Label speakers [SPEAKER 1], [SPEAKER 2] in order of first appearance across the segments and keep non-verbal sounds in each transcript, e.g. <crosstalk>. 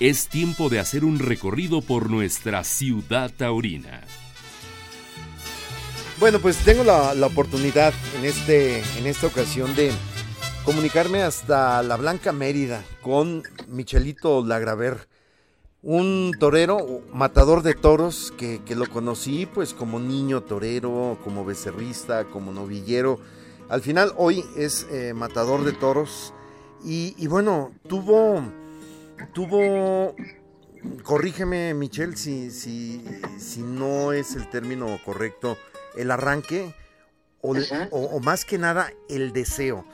[SPEAKER 1] es tiempo de hacer un recorrido por nuestra ciudad taurina.
[SPEAKER 2] Bueno, pues tengo la, oportunidad en, este, en esta ocasión de comunicarme hasta la Blanca Mérida con Michelito Lagraver, un torero, matador de toros, que, lo conocí pues como niño torero, como becerrista, como novillero. Al final hoy es eh, matador de toros y, bueno, tuvo, tuvo, corrígeme Michel si, si, si no es el término correcto, el arranque o, más que nada el deseo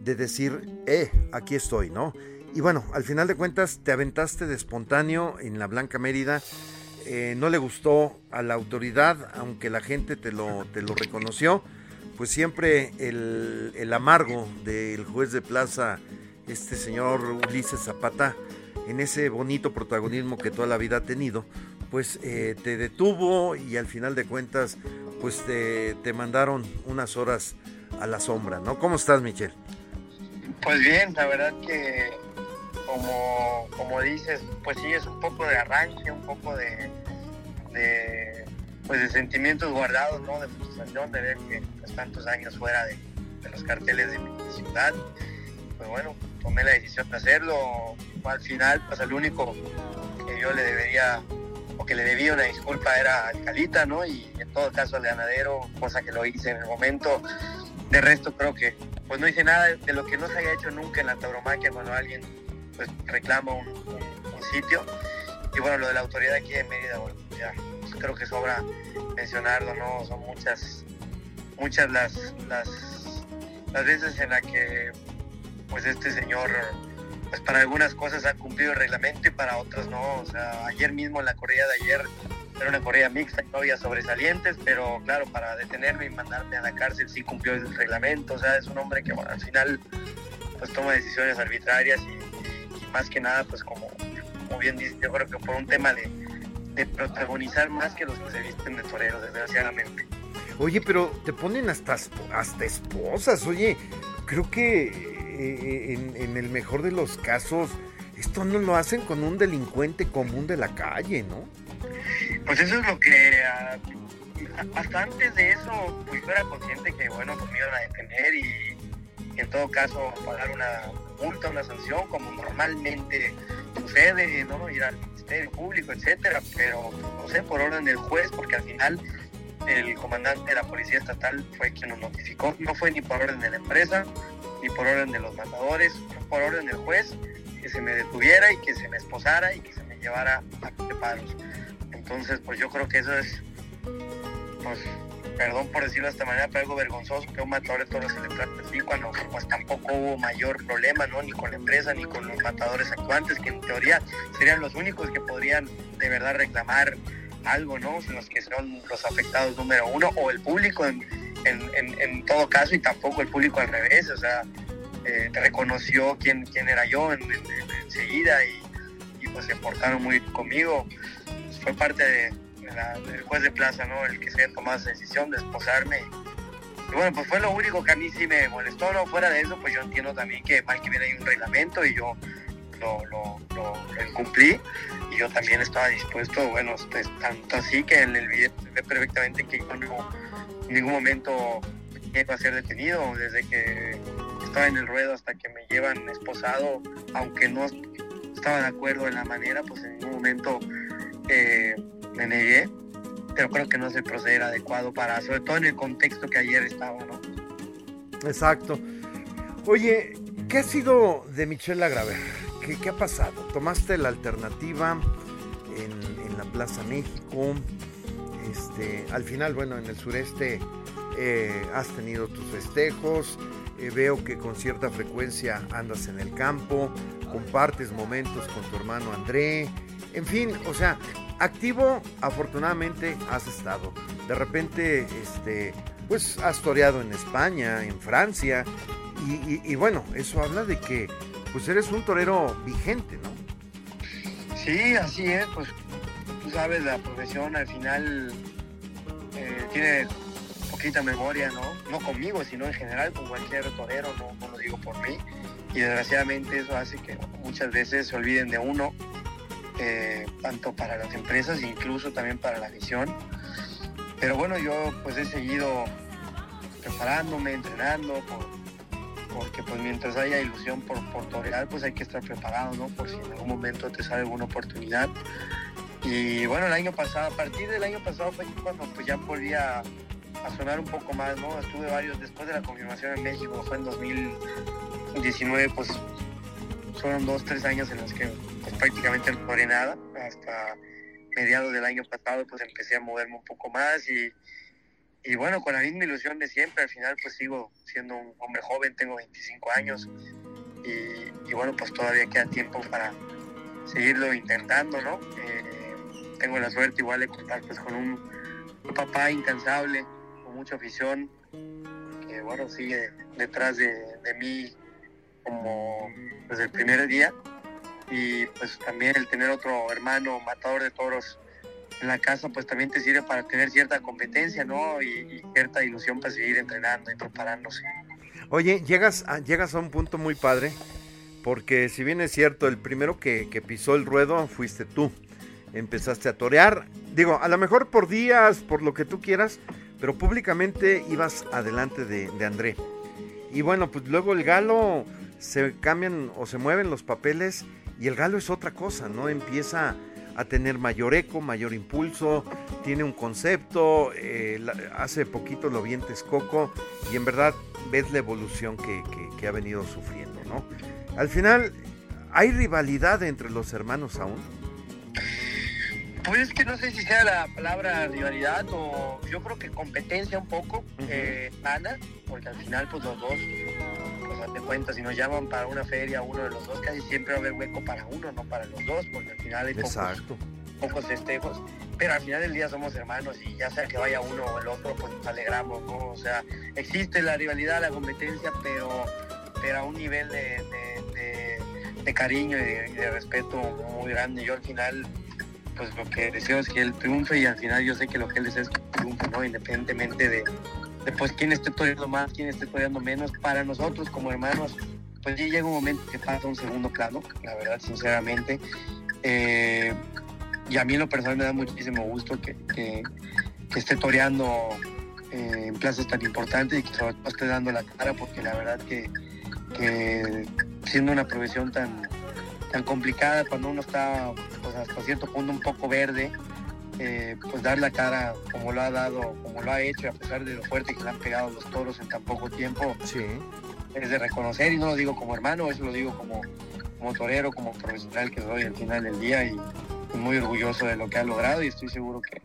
[SPEAKER 2] de decir, eh, aquí estoy, ¿no? Y bueno, al final de cuentas te aventaste de espontáneo en la Blanca Mérida. Eh, no le gustó a la autoridad, aunque la gente te lo, te lo reconoció. Pues siempre el, el amargo del juez de plaza, este señor Ulises Zapata, en ese bonito protagonismo que toda la vida ha tenido, pues eh, te detuvo y al final de cuentas pues te, te, mandaron unas horas a la sombra, ¿no? ¿Cómo estás, Michelle?
[SPEAKER 3] Pues bien, la verdad que como, como dices, pues sí, es un poco de arranque, un poco de, pues de sentimientos guardados, ¿no? De frustración de ver que pues, tantos años fuera de, de los carteles de mi ciudad. Pues bueno, tomé la decisión de hacerlo. Al final, pues el único que yo le debería o que le debía una disculpa era al Calita, ¿no? Y en todo caso al ganadero, cosa que lo hice en el momento. De resto creo que pues no hice nada de lo que no se haya hecho nunca en la tauromaquia cuando alguien pues reclama un, sitio. Y bueno, lo de la autoridad aquí en Mérida, bueno, ya pues, creo que sobra mencionarlo, ¿no? Son muchas, muchas las, las, las veces en las que pues este señor pues para algunas cosas ha cumplido el reglamento y para otras no. O sea, ayer mismo en la corrida de ayer era una corrida mixta no había sobresalientes, pero claro, para detenerme y mandarme a la cárcel sí cumplió el reglamento. O sea, es un hombre que al final pues toma decisiones arbitrarias y, más que nada, pues como, como, bien dice, yo creo que por un tema de, de protagonizar más que los que se visten de toreros, desgraciadamente.
[SPEAKER 2] Oye, pero te ponen hasta, hasta esposas, oye, creo que eh, en, el mejor de los casos, esto no lo hacen con un delincuente común de la calle, ¿no?
[SPEAKER 3] Pues eso es lo que ah, hasta antes de eso, pues yo era consciente que, bueno, pues me a detener y, en todo caso pagar una multa, una sanción, como normalmente sucede, ¿no? Ir al Ministerio Público, etcétera, pero no sé, por orden del juez, porque al final el comandante de la Policía Estatal fue quien nos notificó, no fue ni por orden de la empresa, ni por orden de los matadores, por orden del juez, que se me detuviera y que se me esposara y que se me llevara a preparos. Entonces, pues yo creo que eso es, pues, perdón por decirlo de esta manera, pero algo vergonzoso que un matador de toros se le trate así cuando pues tampoco hubo mayor problema, ¿no? Ni con la empresa ni con los matadores actuantes, que en teoría serían los únicos que podrían de verdad reclamar algo, ¿no? Los que son los afectados número uno, o el público en, todo caso, y tampoco el público al revés, o sea, eh, reconoció quién, quién era yo enseguida y, pues se portaron muy conmigo. fue parte del juez de plaza, ¿no? El que se haya tomado esa decisión de esposarme. Y, bueno, pues fue lo único que a mí sí me molestó, ¿no? Fuera de eso, pues yo entiendo también que mal que viene hay un reglamento y yo lo, lo, lo, cumplí y yo también estaba dispuesto, bueno, pues, tanto así que en el video se ve perfectamente que yo en ningún momento iba a ser detenido, desde que estaba en el ruedo hasta que me llevan esposado, aunque no estaba de acuerdo en la manera, pues en ningún momento eh, me negué, pero creo que no es el proceder adecuado para, sobre todo en el contexto que ayer estaba, ¿no?
[SPEAKER 2] Exacto. Oye, ¿qué ha sido de Michelle Lagraver? ¿Qué, ha pasado? ¿Tomaste la alternativa en, en la Plaza México? Este, al final, bueno, en el sureste eh, has tenido tus festejos, eh, veo que con cierta frecuencia andas en el campo, compartes momentos con tu hermano André, en fin, o sea, activo afortunadamente has estado. De repente, este, pues has toreado en España, en Francia, y, bueno, eso habla de que pues eres un torero vigente, ¿no?
[SPEAKER 3] Sí, así es, pues tú sabes, la profesión al final eh, tiene poquita memoria, ¿no? No conmigo, sino en general con cualquier torero, no, lo digo por mí. Y desgraciadamente eso hace que muchas veces se olviden de uno eh, tanto para las empresas incluso también para la afición. Pero bueno, yo pues he seguido preparándome, entrenando, porque pues mientras haya ilusión por, por torear, pues hay que estar preparado, ¿no? Por si en algún momento te sale alguna oportunidad. Y bueno, el año pasado, a partir del año pasado fue cuando pues ya volví a, sonar un poco más, ¿no? Estuve varios, después de la confirmación en México, fue en 2019, pues fueron dos, tres años en los que pues, prácticamente no logré nada. Hasta mediados del año pasado pues empecé a moverme un poco más y, y bueno, con la misma ilusión de siempre, al final pues sigo siendo un hombre joven, tengo 25 años y, bueno, pues todavía queda tiempo para seguirlo intentando, ¿no? Eh, tengo la suerte igual de contar pues con un, papá incansable, con mucha afición, que bueno, sigue detrás de, mí como desde el primer día y pues también el tener otro hermano matador de toros en la casa pues también te sirve para tener cierta competencia, ¿no? Y, cierta ilusión para seguir entrenando y preparándose.
[SPEAKER 2] Oye, llegas a, llegas a un punto muy padre, porque si bien es cierto, el primero que, pisó el ruedo fuiste tú. Empezaste a torear, digo, a lo mejor por días, por lo que tú quieras, pero públicamente ibas adelante de, de André. Y bueno, pues luego el galo se cambian o se mueven los papeles y el galo es otra cosa, ¿no? Empieza a tener mayor eco, mayor impulso, tiene un concepto, eh, hace poquito lo vi en Texcoco y en verdad ves la evolución que, ha venido sufriendo, ¿no? Al final, ¿hay rivalidad entre los hermanos aún?
[SPEAKER 3] Pues es que no sé si sea la palabra rivalidad o yo creo que competencia un poco, eh, porque al final pues los dos de cuenta, si nos llaman para una feria, uno de los dos, casi siempre va a haber hueco para uno, no para los dos, porque al final hay pocos, pocos festejos, pero al final del día somos hermanos y ya sea que vaya uno o el otro, pues nos alegramos, ¿no? O sea, existe la rivalidad, la competencia, pero, pero a un nivel de, de, cariño y de, respeto muy grande. Yo al final pues lo que deseo es que él triunfe y al final yo sé que lo que él desea es que triunfe, ¿no? Independientemente de, después quién esté toreando más, quién esté toreando menos, para nosotros como hermanos, pues ya llega un momento que pasa un segundo plano, la verdad, sinceramente. Eh, y a mí en lo personal me da muchísimo gusto que, esté toreando eh, en plazas tan importantes y que sobre todo esté dando la cara, porque la verdad que, siendo una profesión tan, tan complicada, cuando uno está pues, hasta cierto punto un poco verde, eh, pues dar la cara como lo ha dado, como lo ha hecho, a pesar de lo fuerte que le han pegado los toros en tan poco tiempo, sí. es de reconocer y no lo digo como hermano, eso lo digo como, como torero, como profesional que soy al final del día y muy orgulloso de lo que ha logrado y estoy seguro que,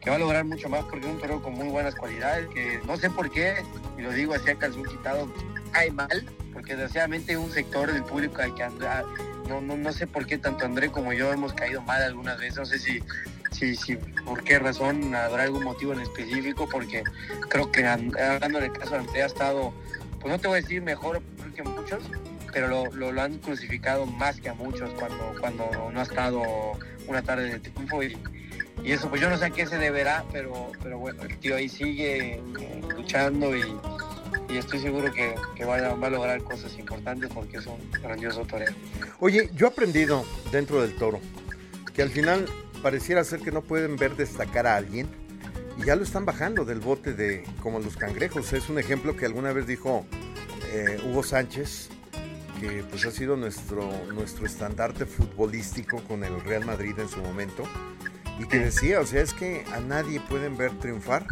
[SPEAKER 3] que va a lograr mucho más porque es un torero con muy buenas cualidades, que no sé por qué, y lo digo así a calzón quitado, cae mal, porque desgraciadamente un sector del público hay que andar, no, no, no sé por qué tanto André como yo hemos caído mal algunas veces, no sé si si, si por qué razón, habrá algún motivo en específico, porque creo que hablando del caso de Andrea ha estado, pues no te voy a decir mejor que muchos, pero lo, lo, han crucificado más que a muchos cuando, cuando no ha estado una tarde de triunfo y, y eso pues yo no sé a qué se deberá, pero, pero bueno, el tío ahí sigue eh, luchando y, y, estoy seguro que, que va, a, va, a, lograr cosas importantes porque es un grandioso torero.
[SPEAKER 2] Oye, yo he aprendido dentro del toro que al final pareciera ser que no pueden ver destacar a alguien y ya lo están bajando del bote de como los cangrejos. Es un ejemplo que alguna vez dijo eh, Hugo Sánchez, que pues ha sido nuestro, nuestro estandarte futbolístico con el Real Madrid en su momento, y que decía, o sea, es que a nadie pueden ver triunfar,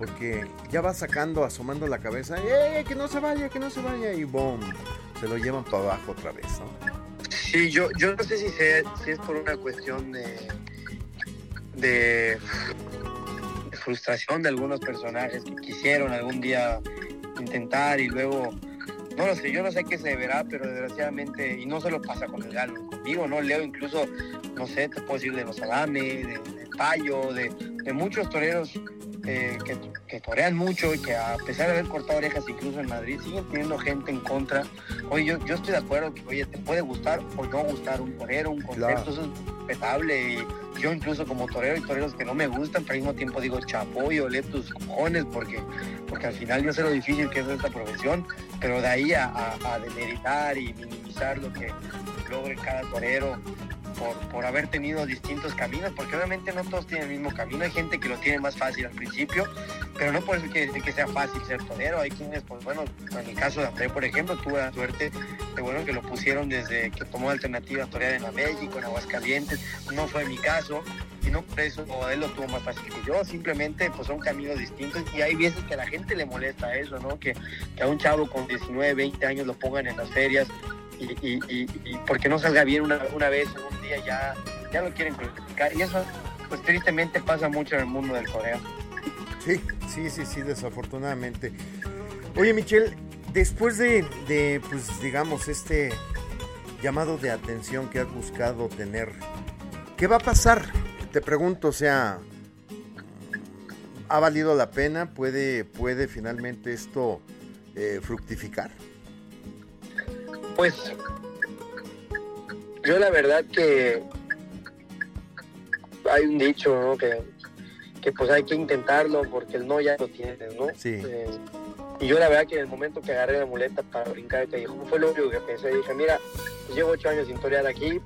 [SPEAKER 2] porque ya va sacando, asomando la cabeza, ¡eh, que no se vaya, que no se vaya! Y ¡boom! Se lo llevan para abajo otra vez, ¿no?
[SPEAKER 3] Sí, yo, yo no sé si, si es por una cuestión de, de, frustración de algunos personajes que quisieron algún día intentar y luego no lo sé, yo no sé qué se verá, pero desgraciadamente, y no se lo pasa con el galo, conmigo, ¿no? Leo incluso, no sé, te puedo decir de los Adame, de, de Payo, de, de, muchos toreros eh, que, que, torean mucho y que a pesar de haber cortado orejas incluso en Madrid, siguen teniendo gente en contra. Oye, yo, yo estoy de acuerdo que, oye, te puede gustar o no gustar un torero, un concepto, eso es respetable y yo incluso como torero y toreros que no me gustan, pero al mismo tiempo digo chapo y olé tus cojones porque, porque al final yo sé lo difícil que es esta profesión, pero de ahí a, a, demeritar y minimizar lo que logre cada torero, por, haber tenido distintos caminos, porque obviamente no todos tienen el mismo camino, hay gente que lo tiene más fácil al principio, pero no por eso que sea fácil ser torero, hay quienes, pues bueno, en el caso de André, por ejemplo, tuve la suerte de bueno que lo pusieron desde que tomó alternativa torear en la México, en Aguascalientes, no fue mi caso, y no por eso él lo tuvo más fácil que yo, simplemente pues son caminos distintos y hay veces que a la gente le molesta eso, ¿no? Que, que a un chavo con 19, 20 años lo pongan en las ferias y, porque no salga bien una, vez en un día ya, ya lo quieren criticar y eso pues tristemente pasa mucho en el mundo del coreo.
[SPEAKER 2] Sí, sí, sí, sí, desafortunadamente. Oye Michelle, después de, de pues digamos, este llamado de atención que has buscado tener, ¿qué va a pasar? Te pregunto, o sea, ¿ha valido la pena? ¿Puede, puede finalmente esto eh, fructificar?
[SPEAKER 3] Pues yo la verdad que hay un dicho, ¿no? Que, que pues hay que intentarlo porque el no ya lo tienes, ¿no?
[SPEAKER 2] Sí.
[SPEAKER 3] Eh, y yo la verdad que en el momento que agarré la muleta para brincar el callejón fue lo único que pensé. Dije, mira, pues llevo ocho años sin torear aquí,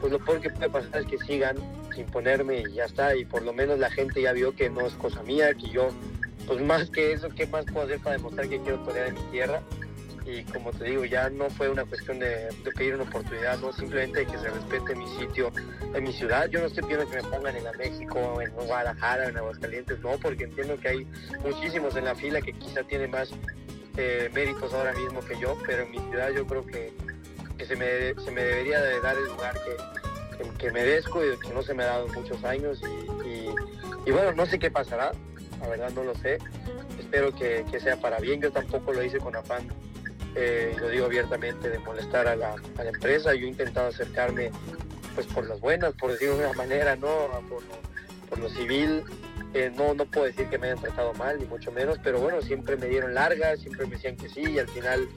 [SPEAKER 3] pues lo peor que puede pasar es que sigan sin ponerme y ya está. Y por lo menos la gente ya vio que no es cosa mía, que yo, pues más que eso, ¿qué más puedo hacer para demostrar que quiero torear en mi tierra? Y como te digo, ya no fue una cuestión de, pedir una oportunidad, no simplemente que se respete mi sitio, en mi ciudad. Yo no estoy pidiendo que me pongan en la México, en Guadalajara, en Aguascalientes, no, porque entiendo que hay muchísimos en la fila que quizá tienen más eh, méritos ahora mismo que yo, pero en mi ciudad yo creo que, se, me, se, me, debería de dar el lugar que, que, merezco y que no se me ha dado en muchos años y, y, bueno, no sé qué pasará, la verdad no lo sé, espero que, que sea para bien, yo tampoco lo hice con afán eh, lo digo abiertamente, de molestar a la, empresa. Yo he intentado acercarme pues por las buenas, por decirlo de una manera, ¿no? Por, lo civil. Eh, no, no puedo decir que me hayan tratado mal, ni mucho menos, pero bueno, siempre me dieron largas, siempre me decían que sí, y al final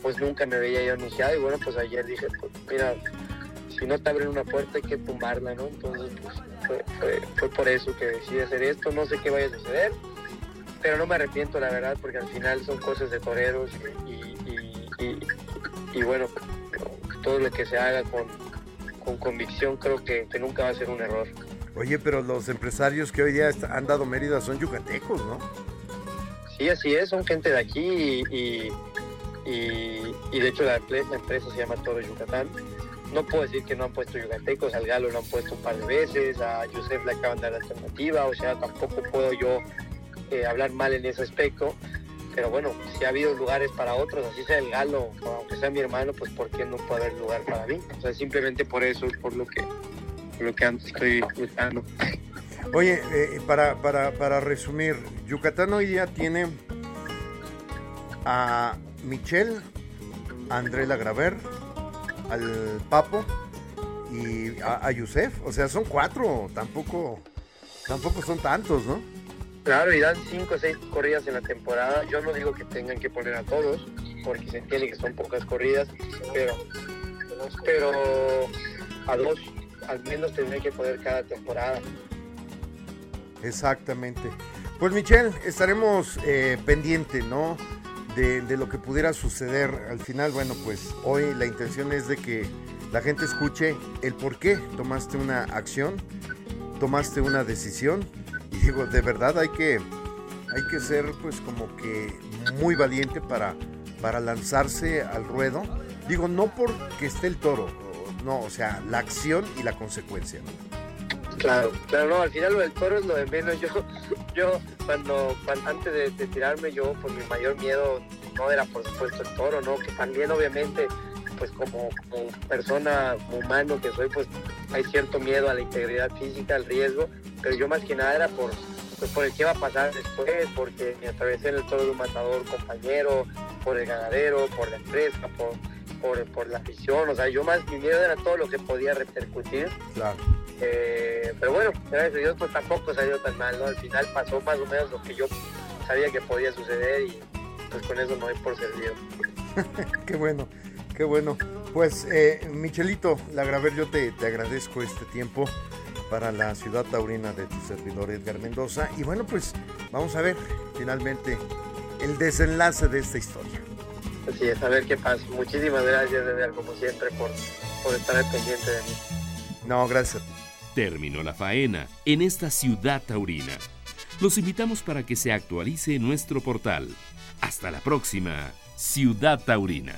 [SPEAKER 3] pues nunca me veía yo anunciado. Y bueno, pues ayer dije, pues mira, si no te abren una puerta hay que tumbarla, ¿no? Entonces, pues fue, fue por eso que decidí hacer esto. No sé qué vaya a suceder, pero no me arrepiento, la verdad, porque al final son cosas de toreros y, bueno, todo lo que se haga con, convicción creo que, nunca va a ser un error.
[SPEAKER 2] Oye, pero los empresarios que hoy día han dado Mérida son yucatecos, ¿no?
[SPEAKER 3] Sí, así es, son gente de aquí y, y, de hecho la, empresa se llama Toro Yucatán. No puedo decir que no han puesto yucatecos, al Galo lo han puesto un par de veces, a Yusef le acaban de dar la alternativa, o sea, tampoco puedo yo eh, hablar mal en ese aspecto pero bueno, si ha habido lugares para otros, así sea el galo, aunque sea mi hermano, pues ¿por qué no puede haber lugar para mí? O sea, simplemente por eso es por lo que, lo que antes estoy buscando.
[SPEAKER 2] Oye, eh, para, para, para resumir, Yucatán hoy día tiene a Michelle, a André Lagraver, al Papo y a, a Yusef. O sea, son cuatro, tampoco, tampoco son tantos, ¿no?
[SPEAKER 3] Claro, y dan cinco o seis corridas en la temporada. Yo no digo que tengan que poner a todos, porque se entiende que son pocas corridas, pero, pero a dos al menos tendrían que poner cada temporada.
[SPEAKER 2] Exactamente. Pues Michelle, estaremos eh, pendientes, ¿no? De, de, lo que pudiera suceder. Al final, bueno, pues hoy la intención es de que la gente escuche el por qué tomaste una acción, tomaste una decisión digo, de verdad hay que, hay que ser pues como que muy valiente para, para lanzarse al ruedo. Digo, no porque esté el toro, no, o sea, la acción y la consecuencia.
[SPEAKER 3] Claro, claro, no, al final lo del toro es lo de menos. Yo, <laughs> yo cuando, antes de, tirarme, yo, pues mi mayor miedo no era por supuesto el toro, ¿no? Que también obviamente, pues como, como persona humano que soy, pues hay cierto miedo a la integridad física, al riesgo, pero yo más que nada era por, pues, por el que va a pasar después, porque me atravesé en el toro de un matador compañero, por el ganadero, por la empresa, por, por, la afición, o sea, yo más, mi miedo era todo lo que podía repercutir.
[SPEAKER 2] Claro.
[SPEAKER 3] Eh, pero bueno, gracias a Dios pues tampoco salió tan mal, ¿no? Al final pasó más o menos lo que yo sabía que podía suceder y pues con eso no hay por servido. <laughs>
[SPEAKER 2] qué bueno, qué bueno. Pues eh, Michelito Lagraver, yo te, te agradezco este tiempo para la ciudad taurina de tu servidor Edgar Mendoza. Y bueno, pues vamos a ver finalmente el desenlace de esta historia.
[SPEAKER 3] Así es, a ver qué pasa. Muchísimas gracias, Edgar, como siempre, por, por estar al pendiente de mí.
[SPEAKER 2] No, gracias a ti.
[SPEAKER 1] Terminó la faena en esta ciudad taurina. Los invitamos para que se actualice nuestro portal. Hasta la próxima, Ciudad Taurina.